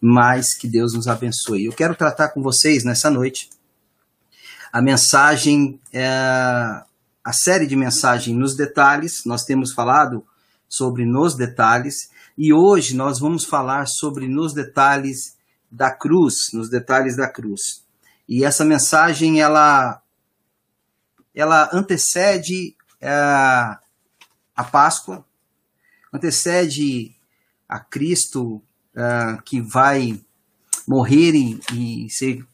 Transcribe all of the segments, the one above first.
mas que Deus nos abençoe. Eu quero tratar com vocês nessa noite a mensagem, é, a série de mensagem nos detalhes. Nós temos falado sobre nos detalhes e hoje nós vamos falar sobre nos detalhes da cruz, nos detalhes da cruz. E essa mensagem ela ela antecede é, a Páscoa, antecede a Cristo uh, que vai morrer e, e ser,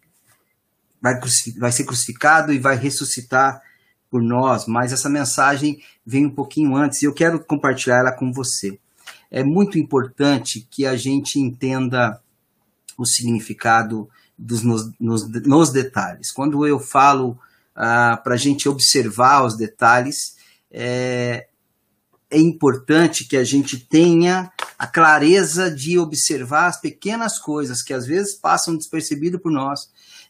vai, vai ser crucificado e vai ressuscitar por nós, mas essa mensagem vem um pouquinho antes e eu quero compartilhar ela com você. É muito importante que a gente entenda o significado dos, nos, nos, nos detalhes. Quando eu falo ah, para a gente observar os detalhes, é, é importante que a gente tenha a clareza de observar as pequenas coisas que às vezes passam despercebido por nós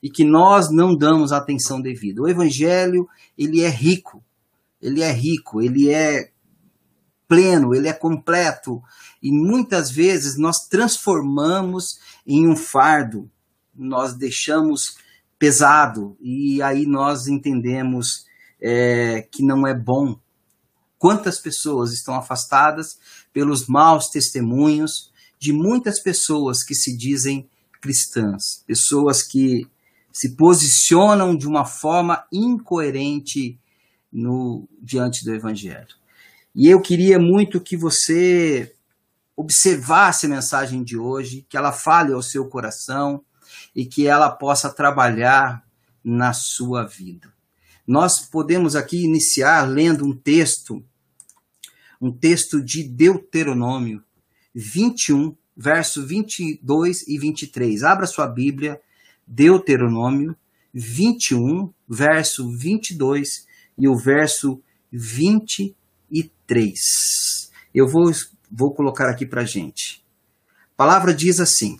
e que nós não damos atenção devida. O evangelho, ele é rico. Ele é rico, ele é pleno, ele é completo e muitas vezes nós transformamos em um fardo. Nós deixamos pesado e aí nós entendemos é, que não é bom. Quantas pessoas estão afastadas pelos maus testemunhos de muitas pessoas que se dizem cristãs, pessoas que se posicionam de uma forma incoerente no diante do evangelho. E eu queria muito que você observasse a mensagem de hoje, que ela fale ao seu coração, e que ela possa trabalhar na sua vida. Nós podemos aqui iniciar lendo um texto, um texto de Deuteronômio 21, verso 22 e 23. Abra sua Bíblia, Deuteronômio 21, verso 22 e o verso 23. Eu vou, vou colocar aqui para gente. A palavra diz assim: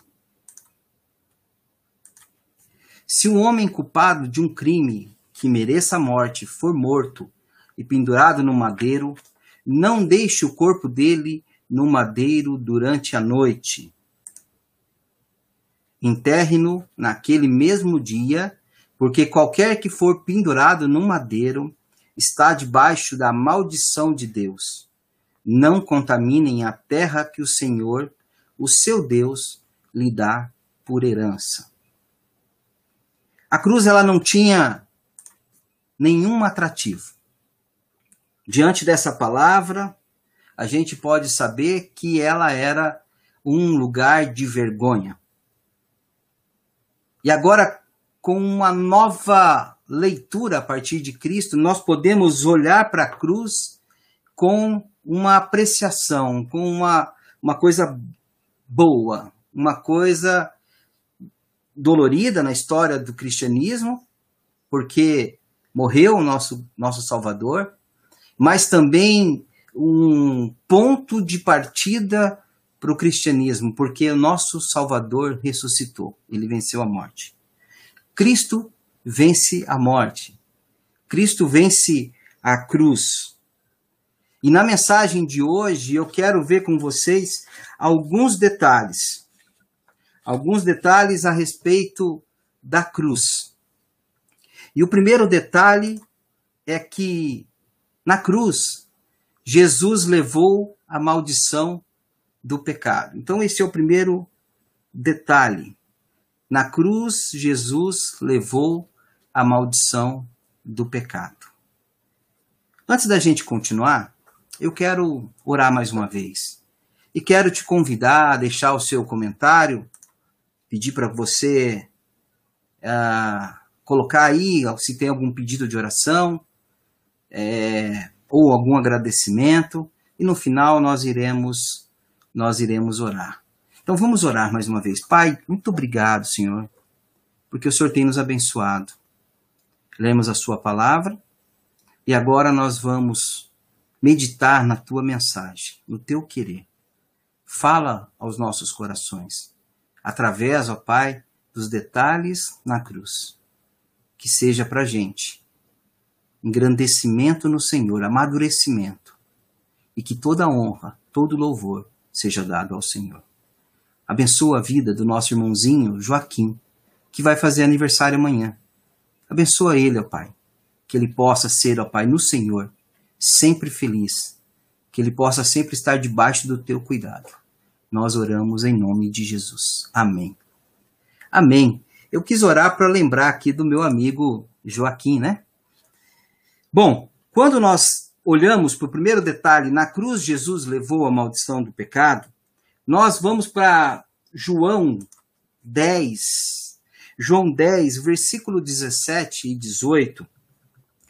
Se um homem culpado de um crime que mereça a morte for morto e pendurado no madeiro, não deixe o corpo dele no madeiro durante a noite. Enterre-no naquele mesmo dia, porque qualquer que for pendurado no madeiro está debaixo da maldição de Deus. Não contaminem a terra que o Senhor, o seu Deus, lhe dá por herança. A cruz ela não tinha nenhum atrativo. Diante dessa palavra, a gente pode saber que ela era um lugar de vergonha. E agora, com uma nova leitura a partir de Cristo, nós podemos olhar para a cruz com uma apreciação, com uma, uma coisa boa, uma coisa dolorida na história do cristianismo, porque morreu o nosso, nosso Salvador, mas também um ponto de partida para o cristianismo, porque o nosso Salvador ressuscitou, ele venceu a morte. Cristo vence a morte. Cristo vence a cruz. E na mensagem de hoje eu quero ver com vocês alguns detalhes alguns detalhes a respeito da cruz. E o primeiro detalhe é que na cruz Jesus levou a maldição do pecado. Então esse é o primeiro detalhe. Na cruz Jesus levou a maldição do pecado. Antes da gente continuar, eu quero orar mais uma vez. E quero te convidar a deixar o seu comentário pedir para você uh, colocar aí se tem algum pedido de oração é, ou algum agradecimento e no final nós iremos nós iremos orar. Então vamos orar mais uma vez. Pai, muito obrigado, Senhor, porque o Senhor tem nos abençoado. Lemos a sua palavra e agora nós vamos meditar na tua mensagem, no teu querer. Fala aos nossos corações através, ó Pai, dos detalhes na cruz. Que seja para gente engrandecimento no Senhor, amadurecimento, e que toda honra, todo louvor seja dado ao Senhor. Abençoa a vida do nosso irmãozinho Joaquim, que vai fazer aniversário amanhã. Abençoa ele, ó Pai. Que ele possa ser, ó Pai, no Senhor, sempre feliz. Que ele possa sempre estar debaixo do teu cuidado. Nós oramos em nome de Jesus. Amém. Amém. Eu quis orar para lembrar aqui do meu amigo Joaquim, né? Bom, quando nós olhamos para o primeiro detalhe, na cruz Jesus levou a maldição do pecado, nós vamos para João 10, João 10, versículo 17 e 18,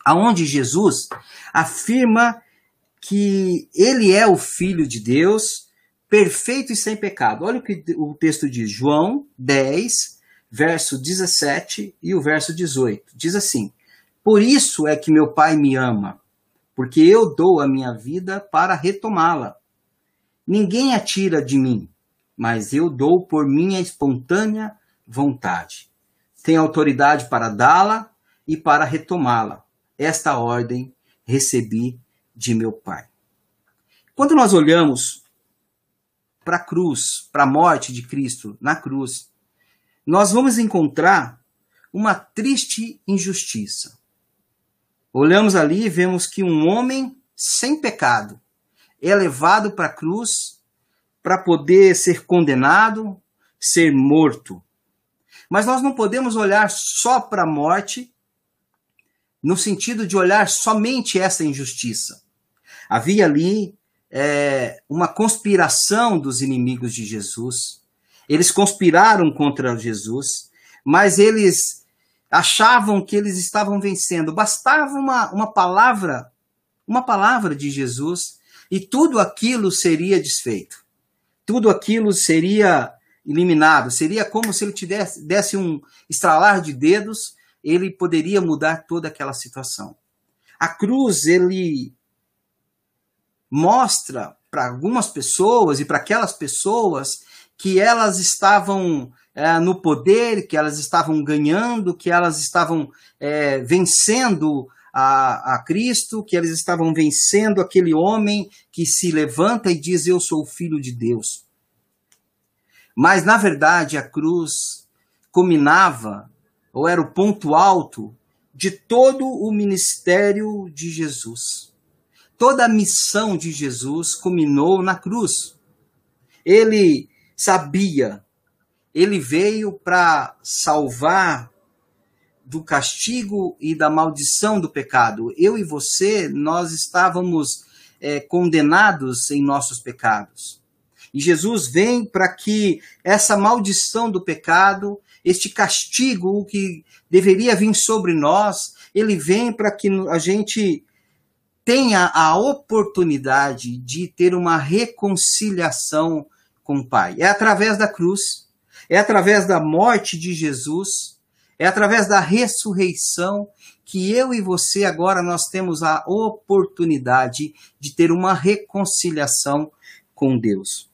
aonde Jesus afirma que ele é o filho de Deus, perfeito e sem pecado. Olha o que o texto diz, João 10, verso 17 e o verso 18. Diz assim: Por isso é que meu Pai me ama, porque eu dou a minha vida para retomá-la. Ninguém a tira de mim, mas eu dou por minha espontânea vontade. Tenho autoridade para dá-la e para retomá-la. Esta ordem recebi de meu Pai. Quando nós olhamos para a cruz, para a morte de Cristo na cruz, nós vamos encontrar uma triste injustiça. Olhamos ali e vemos que um homem sem pecado é levado para a cruz para poder ser condenado, ser morto. Mas nós não podemos olhar só para a morte no sentido de olhar somente essa injustiça. Havia ali é, uma conspiração dos inimigos de Jesus eles conspiraram contra Jesus, mas eles achavam que eles estavam vencendo. Bastava uma, uma palavra, uma palavra de Jesus, e tudo aquilo seria desfeito. Tudo aquilo seria eliminado. Seria como se ele tivesse, desse um estralar de dedos, ele poderia mudar toda aquela situação. A cruz, ele mostra para algumas pessoas e para aquelas pessoas que elas estavam é, no poder, que elas estavam ganhando, que elas estavam é, vencendo a, a Cristo, que elas estavam vencendo aquele homem que se levanta e diz: Eu sou o filho de Deus. Mas, na verdade, a cruz culminava, ou era o ponto alto, de todo o ministério de Jesus. Toda a missão de Jesus culminou na cruz. Ele sabia. Ele veio para salvar do castigo e da maldição do pecado. Eu e você, nós estávamos é, condenados em nossos pecados. E Jesus vem para que essa maldição do pecado, este castigo que deveria vir sobre nós, ele vem para que a gente tenha a oportunidade de ter uma reconciliação com o Pai. É através da cruz, é através da morte de Jesus, é através da ressurreição que eu e você agora nós temos a oportunidade de ter uma reconciliação com Deus.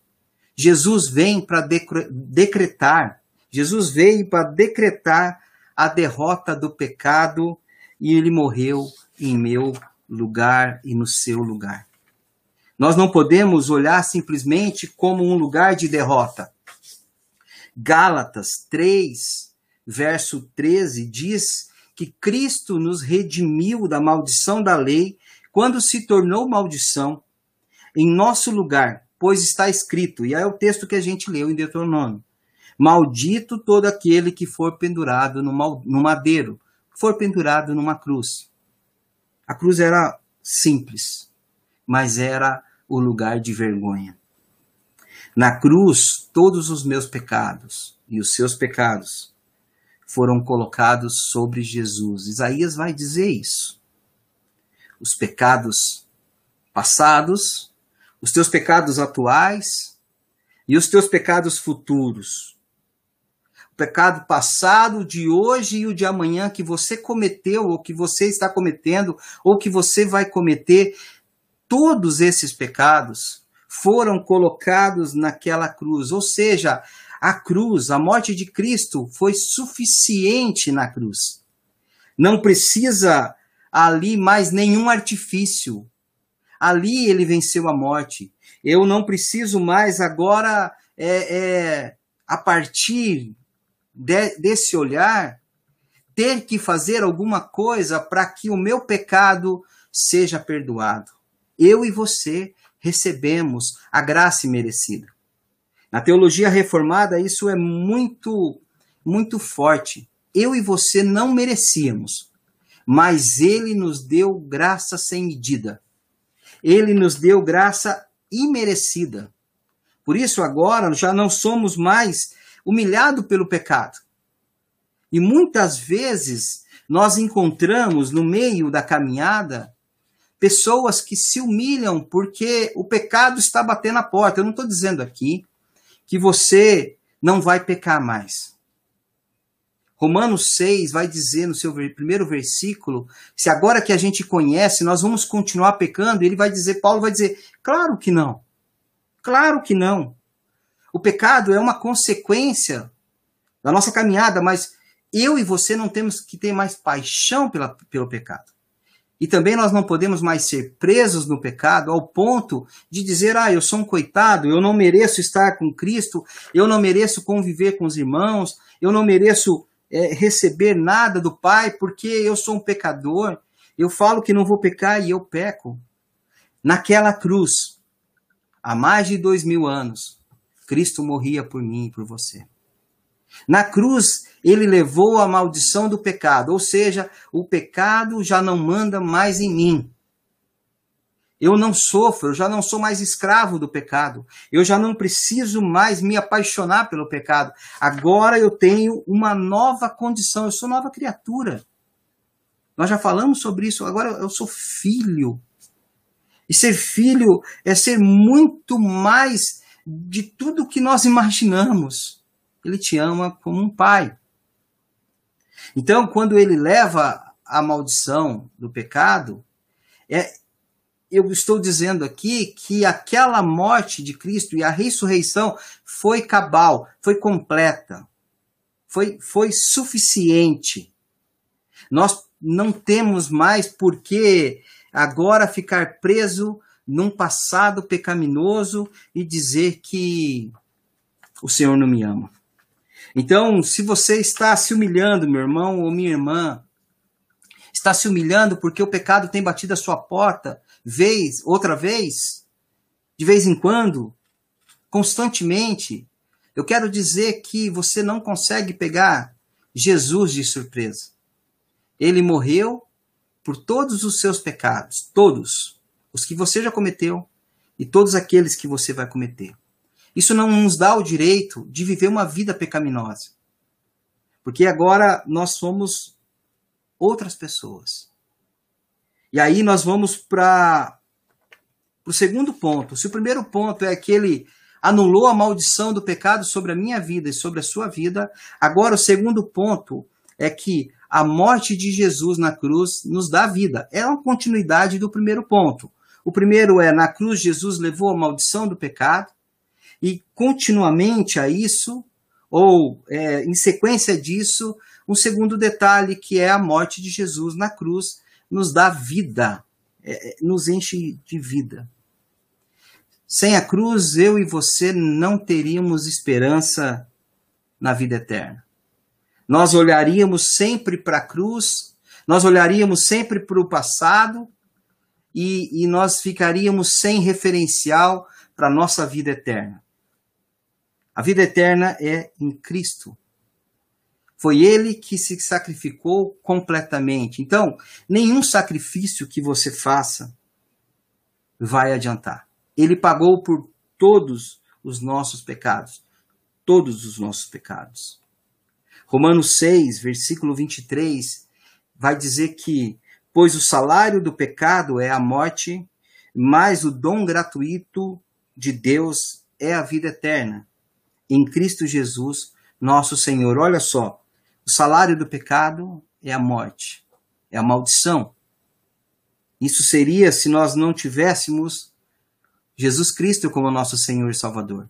Jesus vem para decretar, Jesus veio para decretar a derrota do pecado e ele morreu em meu lugar e no seu lugar. Nós não podemos olhar simplesmente como um lugar de derrota. Gálatas 3, verso 13 diz que Cristo nos redimiu da maldição da lei quando se tornou maldição em nosso lugar, pois está escrito, e é o texto que a gente leu em Deuteronômio: Maldito todo aquele que for pendurado no madeiro, for pendurado numa cruz. A cruz era simples, mas era o lugar de vergonha. Na cruz, todos os meus pecados e os seus pecados foram colocados sobre Jesus. Isaías vai dizer isso. Os pecados passados, os teus pecados atuais e os teus pecados futuros. O pecado passado, de hoje e o de amanhã que você cometeu, ou que você está cometendo, ou que você vai cometer, todos esses pecados foram colocados naquela cruz. Ou seja, a cruz, a morte de Cristo foi suficiente na cruz. Não precisa ali mais nenhum artifício. Ali ele venceu a morte. Eu não preciso mais agora é, é, a partir de, desse olhar, ter que fazer alguma coisa para que o meu pecado seja perdoado. Eu e você recebemos a graça imerecida. Na teologia reformada, isso é muito, muito forte. Eu e você não merecíamos, mas Ele nos deu graça sem medida. Ele nos deu graça imerecida. Por isso, agora já não somos mais humilhados pelo pecado. E muitas vezes nós encontramos no meio da caminhada pessoas que se humilham porque o pecado está batendo a porta. Eu não estou dizendo aqui que você não vai pecar mais. Romanos 6 vai dizer no seu primeiro versículo, se agora que a gente conhece, nós vamos continuar pecando, ele vai dizer, Paulo vai dizer, claro que não. Claro que não. O pecado é uma consequência da nossa caminhada, mas eu e você não temos que ter mais paixão pela, pelo pecado. E também nós não podemos mais ser presos no pecado ao ponto de dizer, ah, eu sou um coitado, eu não mereço estar com Cristo, eu não mereço conviver com os irmãos, eu não mereço é, receber nada do Pai porque eu sou um pecador. Eu falo que não vou pecar e eu peco. Naquela cruz, há mais de dois mil anos, Cristo morria por mim e por você. Na cruz, ele levou a maldição do pecado, ou seja, o pecado já não manda mais em mim. Eu não sofro, eu já não sou mais escravo do pecado. Eu já não preciso mais me apaixonar pelo pecado. Agora eu tenho uma nova condição, eu sou nova criatura. Nós já falamos sobre isso, agora eu sou filho. E ser filho é ser muito mais de tudo que nós imaginamos. Ele te ama como um pai. Então, quando ele leva a maldição do pecado, é, eu estou dizendo aqui que aquela morte de Cristo e a ressurreição foi cabal, foi completa, foi, foi suficiente. Nós não temos mais por que agora ficar preso num passado pecaminoso e dizer que o Senhor não me ama. Então, se você está se humilhando, meu irmão ou minha irmã, está se humilhando porque o pecado tem batido a sua porta, vez, outra vez, de vez em quando, constantemente, eu quero dizer que você não consegue pegar Jesus de surpresa. Ele morreu por todos os seus pecados, todos, os que você já cometeu e todos aqueles que você vai cometer. Isso não nos dá o direito de viver uma vida pecaminosa. Porque agora nós somos outras pessoas. E aí nós vamos para o segundo ponto. Se o primeiro ponto é que ele anulou a maldição do pecado sobre a minha vida e sobre a sua vida, agora o segundo ponto é que a morte de Jesus na cruz nos dá vida. É uma continuidade do primeiro ponto. O primeiro é na cruz Jesus levou a maldição do pecado e continuamente a isso, ou é, em sequência disso, um segundo detalhe que é a morte de Jesus na cruz nos dá vida, é, é, nos enche de vida. Sem a cruz, eu e você não teríamos esperança na vida eterna. Nós olharíamos sempre para a cruz, nós olharíamos sempre para o passado e, e nós ficaríamos sem referencial para a nossa vida eterna. A vida eterna é em Cristo. Foi ele que se sacrificou completamente. Então, nenhum sacrifício que você faça vai adiantar. Ele pagou por todos os nossos pecados. Todos os nossos pecados. Romanos 6, versículo 23, vai dizer que: Pois o salário do pecado é a morte, mas o dom gratuito de Deus é a vida eterna, em Cristo Jesus, nosso Senhor. Olha só, o salário do pecado é a morte, é a maldição. Isso seria se nós não tivéssemos Jesus Cristo como nosso Senhor e Salvador.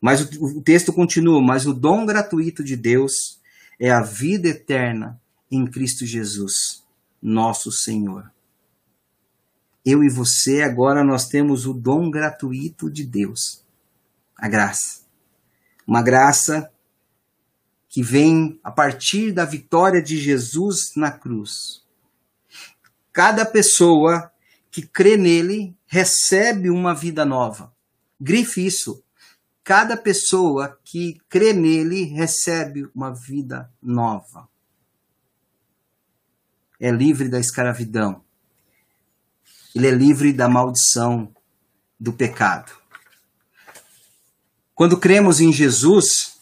Mas o, o texto continua: mas o dom gratuito de Deus é a vida eterna em Cristo Jesus, nosso Senhor. Eu e você agora nós temos o dom gratuito de Deus, a graça. Uma graça que vem a partir da vitória de Jesus na cruz. Cada pessoa que crê nele recebe uma vida nova. Grife isso. Cada pessoa que crê nele recebe uma vida nova. É livre da escravidão. Ele é livre da maldição do pecado. Quando cremos em Jesus,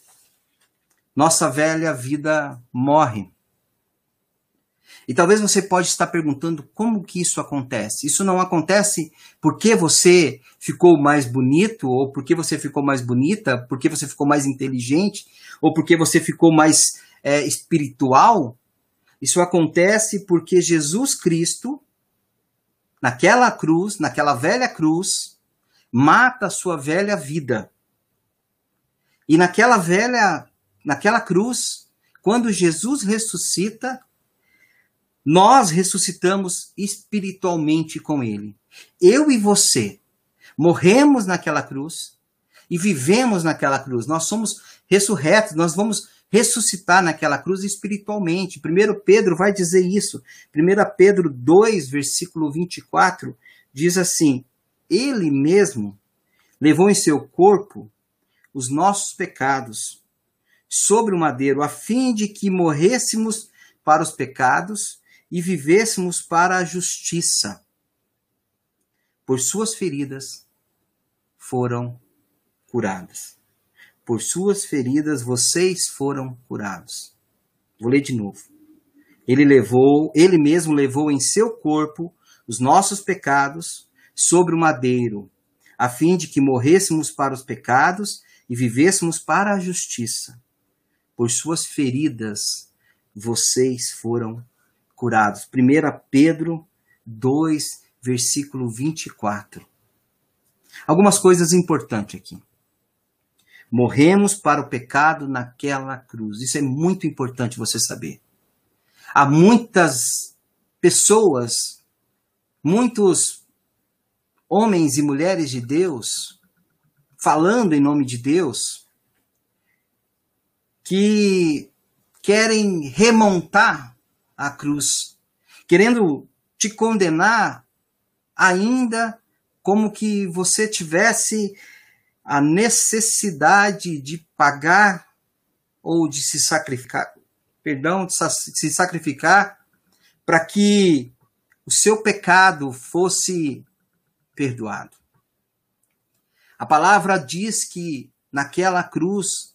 nossa velha vida morre. E talvez você pode estar perguntando como que isso acontece. Isso não acontece porque você ficou mais bonito, ou porque você ficou mais bonita, porque você ficou mais inteligente, ou porque você ficou mais é, espiritual. Isso acontece porque Jesus Cristo, naquela cruz, naquela velha cruz, mata a sua velha vida. E naquela velha, naquela cruz, quando Jesus ressuscita, nós ressuscitamos espiritualmente com ele. Eu e você morremos naquela cruz e vivemos naquela cruz. Nós somos ressurretos, nós vamos ressuscitar naquela cruz espiritualmente. Primeiro Pedro vai dizer isso. 1 Pedro 2, versículo 24, diz assim: Ele mesmo levou em seu corpo os nossos pecados sobre o madeiro, a fim de que morrêssemos para os pecados e vivêssemos para a justiça. Por suas feridas foram curadas. Por suas feridas vocês foram curados. Vou ler de novo. Ele levou, ele mesmo levou em seu corpo os nossos pecados sobre o madeiro, a fim de que morrêssemos para os pecados e vivêssemos para a justiça. Por suas feridas vocês foram curados. 1 Pedro 2, versículo 24. Algumas coisas importantes aqui. Morremos para o pecado naquela cruz. Isso é muito importante você saber. Há muitas pessoas, muitos homens e mulheres de Deus, falando em nome de Deus, que querem remontar à cruz, querendo te condenar ainda como que você tivesse a necessidade de pagar ou de se sacrificar, perdão, de se sacrificar para que o seu pecado fosse perdoado. A palavra diz que naquela cruz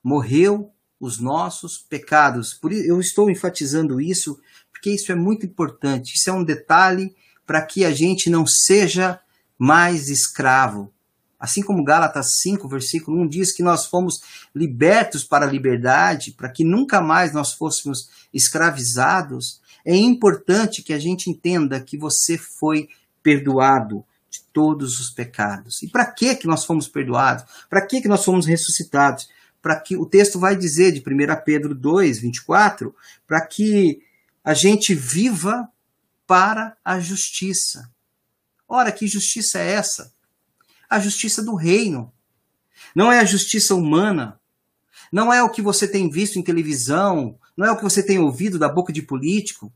morreu os nossos pecados. Por eu estou enfatizando isso, porque isso é muito importante. Isso é um detalhe para que a gente não seja mais escravo. Assim como Gálatas 5, versículo 1 diz que nós fomos libertos para a liberdade, para que nunca mais nós fôssemos escravizados, é importante que a gente entenda que você foi perdoado todos os pecados. E para que que nós fomos perdoados? Para que que nós fomos ressuscitados? para que o texto vai dizer de 1 Pedro 2, 24, para que a gente viva para a justiça. Ora, que justiça é essa? A justiça do reino. Não é a justiça humana. Não é o que você tem visto em televisão. Não é o que você tem ouvido da boca de político.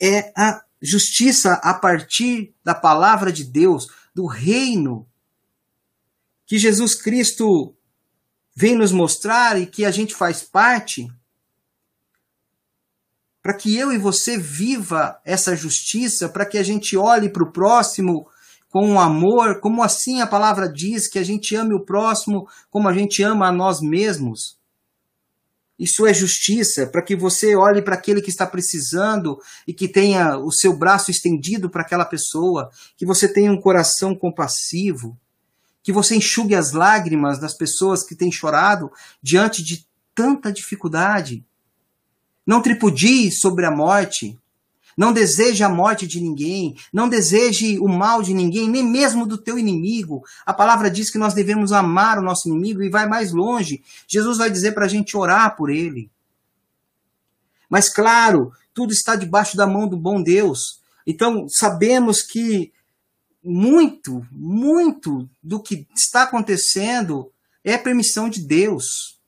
É a justiça a partir da palavra de Deus, do reino que Jesus Cristo vem nos mostrar e que a gente faz parte, para que eu e você viva essa justiça, para que a gente olhe para o próximo com amor, como assim a palavra diz que a gente ame o próximo como a gente ama a nós mesmos. Isso é justiça, para que você olhe para aquele que está precisando e que tenha o seu braço estendido para aquela pessoa, que você tenha um coração compassivo, que você enxugue as lágrimas das pessoas que têm chorado diante de tanta dificuldade. Não tripudie sobre a morte. Não deseje a morte de ninguém. Não deseje o mal de ninguém, nem mesmo do teu inimigo. A palavra diz que nós devemos amar o nosso inimigo e vai mais longe. Jesus vai dizer para a gente orar por ele. Mas, claro, tudo está debaixo da mão do bom Deus. Então, sabemos que muito, muito do que está acontecendo é permissão de Deus.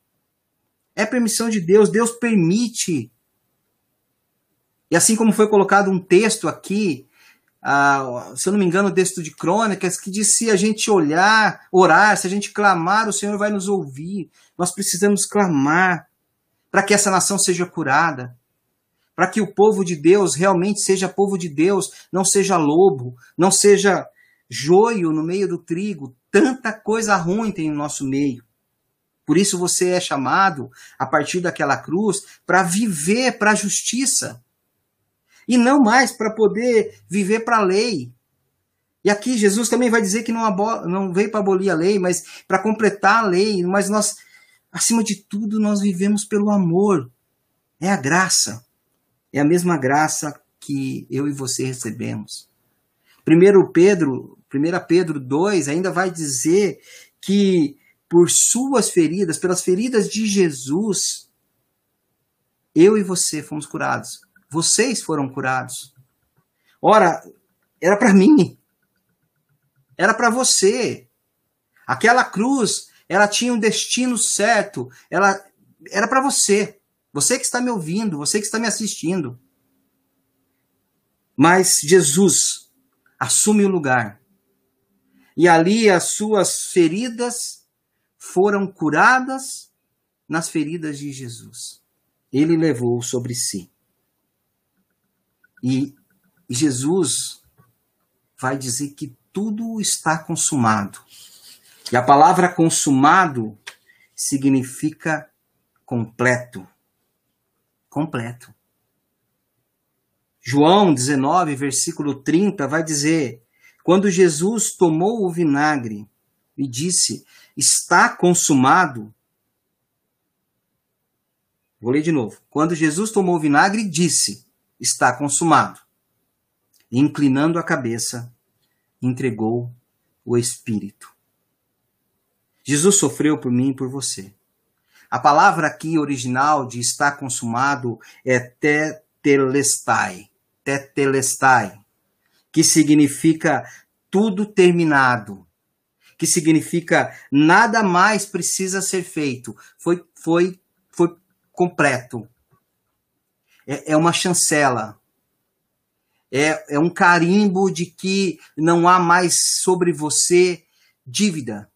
É permissão de Deus, Deus permite. E assim como foi colocado um texto aqui, ah, se eu não me engano, o texto de Crônicas, que diz: se a gente olhar, orar, se a gente clamar, o Senhor vai nos ouvir. Nós precisamos clamar para que essa nação seja curada, para que o povo de Deus realmente seja povo de Deus, não seja lobo, não seja joio no meio do trigo. Tanta coisa ruim tem no nosso meio. Por isso você é chamado, a partir daquela cruz, para viver para a justiça. E não mais para poder viver para a lei. E aqui Jesus também vai dizer que não, não veio para abolir a lei, mas para completar a lei. Mas nós, acima de tudo, nós vivemos pelo amor. É a graça. É a mesma graça que eu e você recebemos. Primeiro Pedro, 1 Pedro 2 ainda vai dizer que por suas feridas, pelas feridas de Jesus, eu e você fomos curados. Vocês foram curados. Ora, era para mim. Era para você. Aquela cruz, ela tinha um destino certo. Ela era para você. Você que está me ouvindo, você que está me assistindo. Mas Jesus assume o lugar. E ali as suas feridas foram curadas nas feridas de Jesus. Ele levou sobre si. E Jesus vai dizer que tudo está consumado. E a palavra consumado significa completo. Completo. João 19, versículo 30 vai dizer: Quando Jesus tomou o vinagre e disse: está consumado. Vou ler de novo. Quando Jesus tomou o vinagre, disse: Está consumado. Inclinando a cabeça, entregou o Espírito. Jesus sofreu por mim e por você. A palavra aqui original de está consumado é tetelestai, tetelestai, que significa tudo terminado, que significa nada mais precisa ser feito. Foi, foi, foi completo. É, é uma chancela. É, é um carimbo de que não há mais sobre você dívida.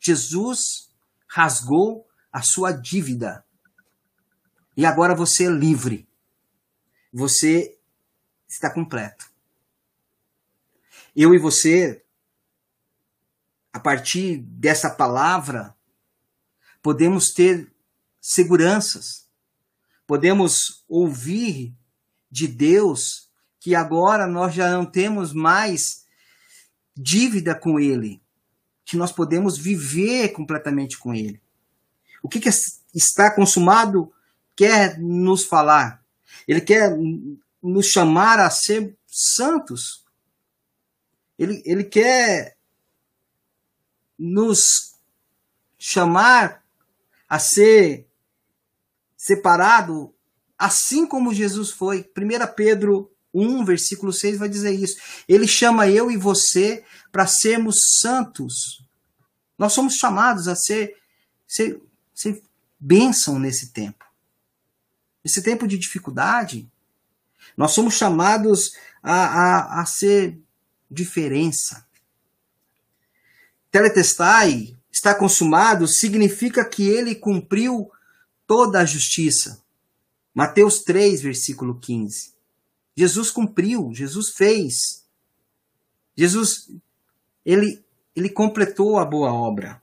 Jesus rasgou a sua dívida. E agora você é livre. Você está completo. Eu e você a partir dessa palavra, podemos ter seguranças, podemos ouvir de Deus que agora nós já não temos mais dívida com Ele, que nós podemos viver completamente com Ele. O que, que está consumado quer nos falar? Ele quer nos chamar a ser santos. Ele, ele quer nos chamar a ser separado, assim como Jesus foi. 1 Pedro 1, versículo 6 vai dizer isso. Ele chama eu e você para sermos santos. Nós somos chamados a ser, ser, ser bênção nesse tempo. Nesse tempo de dificuldade, nós somos chamados a, a, a ser diferença. Teletestai, está consumado, significa que ele cumpriu toda a justiça. Mateus 3, versículo 15. Jesus cumpriu, Jesus fez. Jesus, ele, ele completou a boa obra.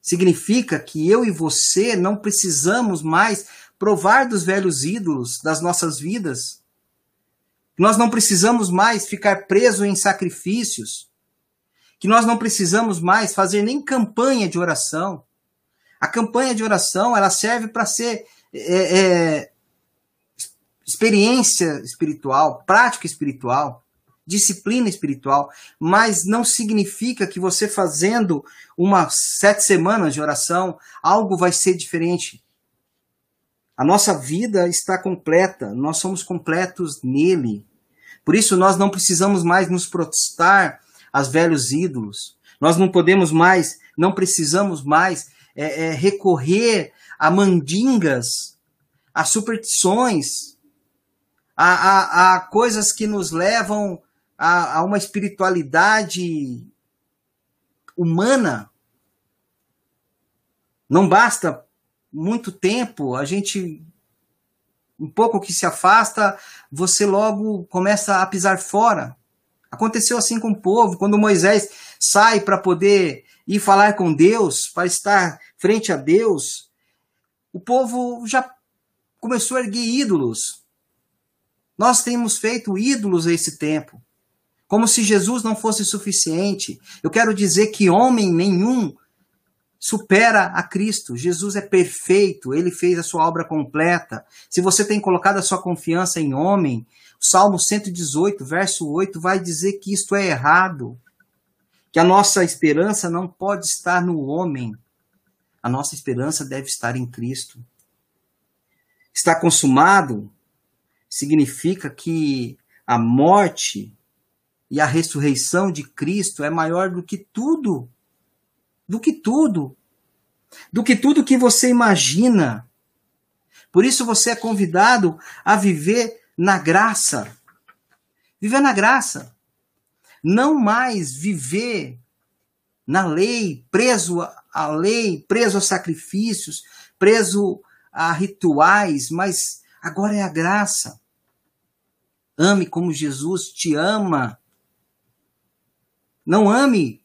Significa que eu e você não precisamos mais provar dos velhos ídolos das nossas vidas. Nós não precisamos mais ficar presos em sacrifícios que nós não precisamos mais fazer nem campanha de oração. A campanha de oração ela serve para ser é, é, experiência espiritual, prática espiritual, disciplina espiritual, mas não significa que você fazendo umas sete semanas de oração algo vai ser diferente. A nossa vida está completa, nós somos completos nele. Por isso nós não precisamos mais nos protestar as velhos ídolos. Nós não podemos mais, não precisamos mais é, é recorrer a mandingas, a superstições, a, a, a coisas que nos levam a, a uma espiritualidade humana. Não basta muito tempo, a gente um pouco que se afasta, você logo começa a pisar fora. Aconteceu assim com o povo, quando Moisés sai para poder ir falar com Deus, para estar frente a Deus, o povo já começou a erguer ídolos. Nós temos feito ídolos a esse tempo, como se Jesus não fosse suficiente. Eu quero dizer que homem nenhum supera a Cristo. Jesus é perfeito, ele fez a sua obra completa. Se você tem colocado a sua confiança em homem, o Salmo 118, verso 8, vai dizer que isto é errado. Que a nossa esperança não pode estar no homem. A nossa esperança deve estar em Cristo. Está consumado significa que a morte e a ressurreição de Cristo é maior do que tudo do que tudo, do que tudo que você imagina. Por isso você é convidado a viver na graça. Viver na graça. Não mais viver na lei, preso à lei, preso a sacrifícios, preso a rituais, mas agora é a graça. Ame como Jesus te ama. Não ame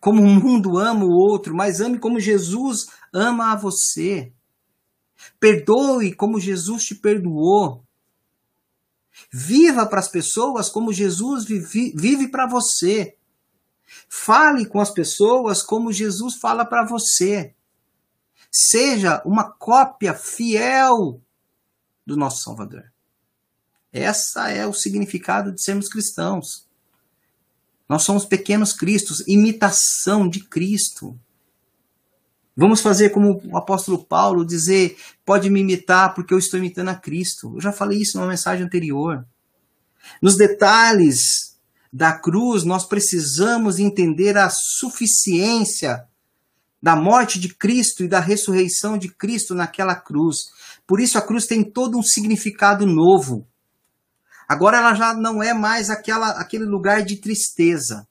como o mundo ama o outro, mas ame como Jesus ama a você. Perdoe como Jesus te perdoou. Viva para as pessoas como Jesus vive, vive para você. Fale com as pessoas como Jesus fala para você. Seja uma cópia fiel do nosso Salvador. Essa é o significado de sermos cristãos. Nós somos pequenos cristos, imitação de Cristo. Vamos fazer como o apóstolo Paulo dizer: pode me imitar porque eu estou imitando a Cristo. Eu já falei isso numa mensagem anterior. Nos detalhes da cruz, nós precisamos entender a suficiência da morte de Cristo e da ressurreição de Cristo naquela cruz. Por isso a cruz tem todo um significado novo. Agora ela já não é mais aquela, aquele lugar de tristeza.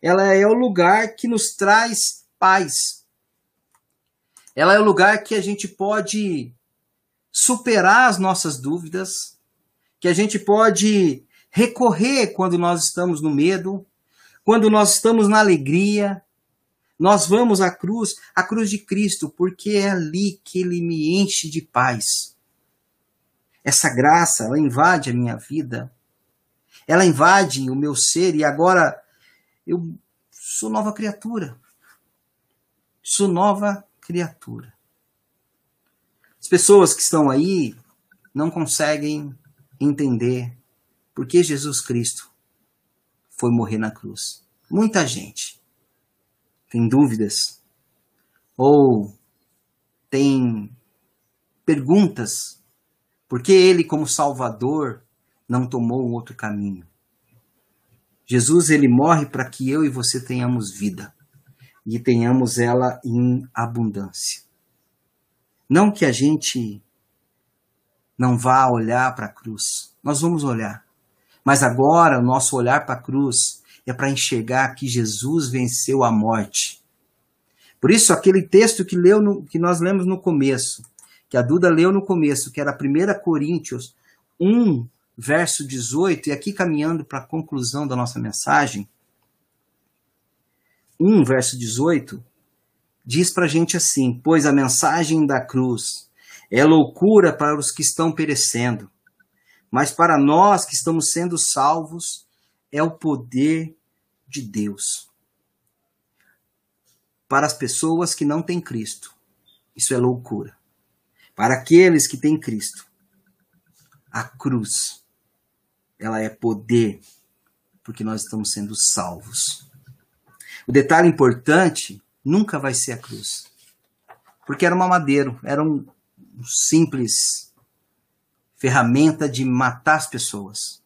Ela é o lugar que nos traz paz. Ela é o lugar que a gente pode superar as nossas dúvidas, que a gente pode recorrer quando nós estamos no medo, quando nós estamos na alegria. Nós vamos à cruz, à cruz de Cristo, porque é ali que ele me enche de paz. Essa graça, ela invade a minha vida. Ela invade o meu ser e agora eu sou nova criatura. Sou nova criatura. As pessoas que estão aí não conseguem entender por que Jesus Cristo foi morrer na cruz. Muita gente tem dúvidas ou tem perguntas porque ele, como Salvador, não tomou um outro caminho. Jesus ele morre para que eu e você tenhamos vida e tenhamos ela em abundância. Não que a gente não vá olhar para a cruz. Nós vamos olhar. Mas agora o nosso olhar para a cruz é para enxergar que Jesus venceu a morte. Por isso aquele texto que leu no, que nós lemos no começo, que a Duda leu no começo, que era 1 Coríntios 1, verso 18, e aqui caminhando para a conclusão da nossa mensagem, 1, verso 18, diz para a gente assim: Pois a mensagem da cruz é loucura para os que estão perecendo, mas para nós que estamos sendo salvos, é o poder de Deus. Para as pessoas que não têm Cristo, isso é loucura. Para aqueles que têm Cristo, a cruz, ela é poder, porque nós estamos sendo salvos. O detalhe importante nunca vai ser a cruz, porque era uma madeira, era um simples ferramenta de matar as pessoas.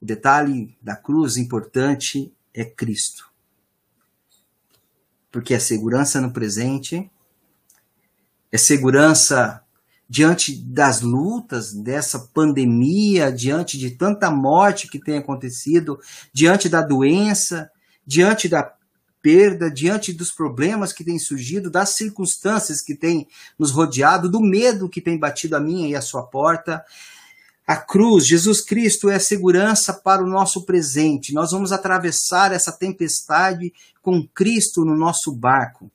O detalhe da cruz importante é Cristo. porque é segurança no presente, é segurança diante das lutas dessa pandemia, diante de tanta morte que tem acontecido, diante da doença, diante da perda, diante dos problemas que têm surgido, das circunstâncias que têm nos rodeado, do medo que tem batido a minha e a sua porta. A cruz, Jesus Cristo é a segurança para o nosso presente. Nós vamos atravessar essa tempestade com Cristo no nosso barco.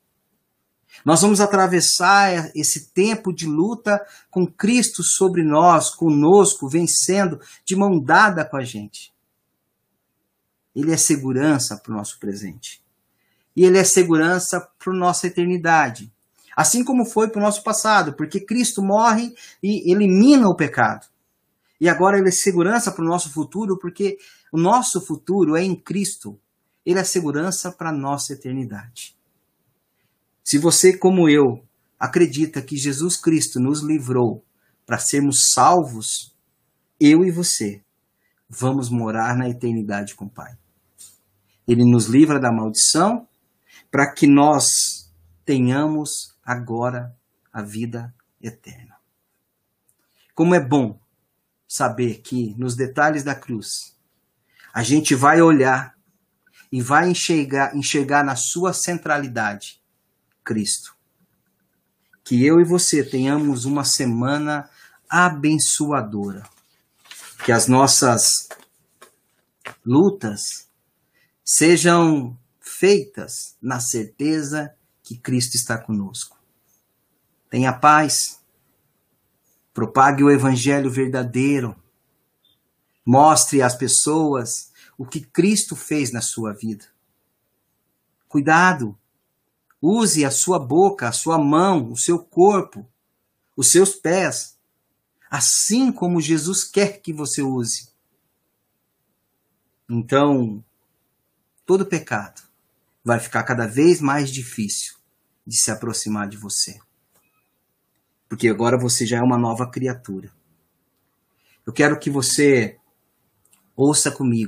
Nós vamos atravessar esse tempo de luta com Cristo sobre nós, conosco, vencendo, de mão dada com a gente. Ele é segurança para o nosso presente e ele é segurança para nossa eternidade. Assim como foi para o nosso passado, porque Cristo morre e elimina o pecado. E agora ele é segurança para o nosso futuro, porque o nosso futuro é em Cristo. Ele é segurança para a nossa eternidade. Se você, como eu, acredita que Jesus Cristo nos livrou para sermos salvos, eu e você vamos morar na eternidade com o Pai. Ele nos livra da maldição para que nós tenhamos agora a vida eterna. Como é bom saber que nos detalhes da cruz a gente vai olhar e vai enxergar, enxergar na sua centralidade Cristo. Que eu e você tenhamos uma semana abençoadora. Que as nossas lutas sejam feitas na certeza que Cristo está conosco. Tenha paz, propague o evangelho verdadeiro, mostre às pessoas o que Cristo fez na sua vida. Cuidado, use a sua boca, a sua mão, o seu corpo, os seus pés, assim como Jesus quer que você use. Então, todo pecado vai ficar cada vez mais difícil de se aproximar de você. Porque agora você já é uma nova criatura. Eu quero que você ouça comigo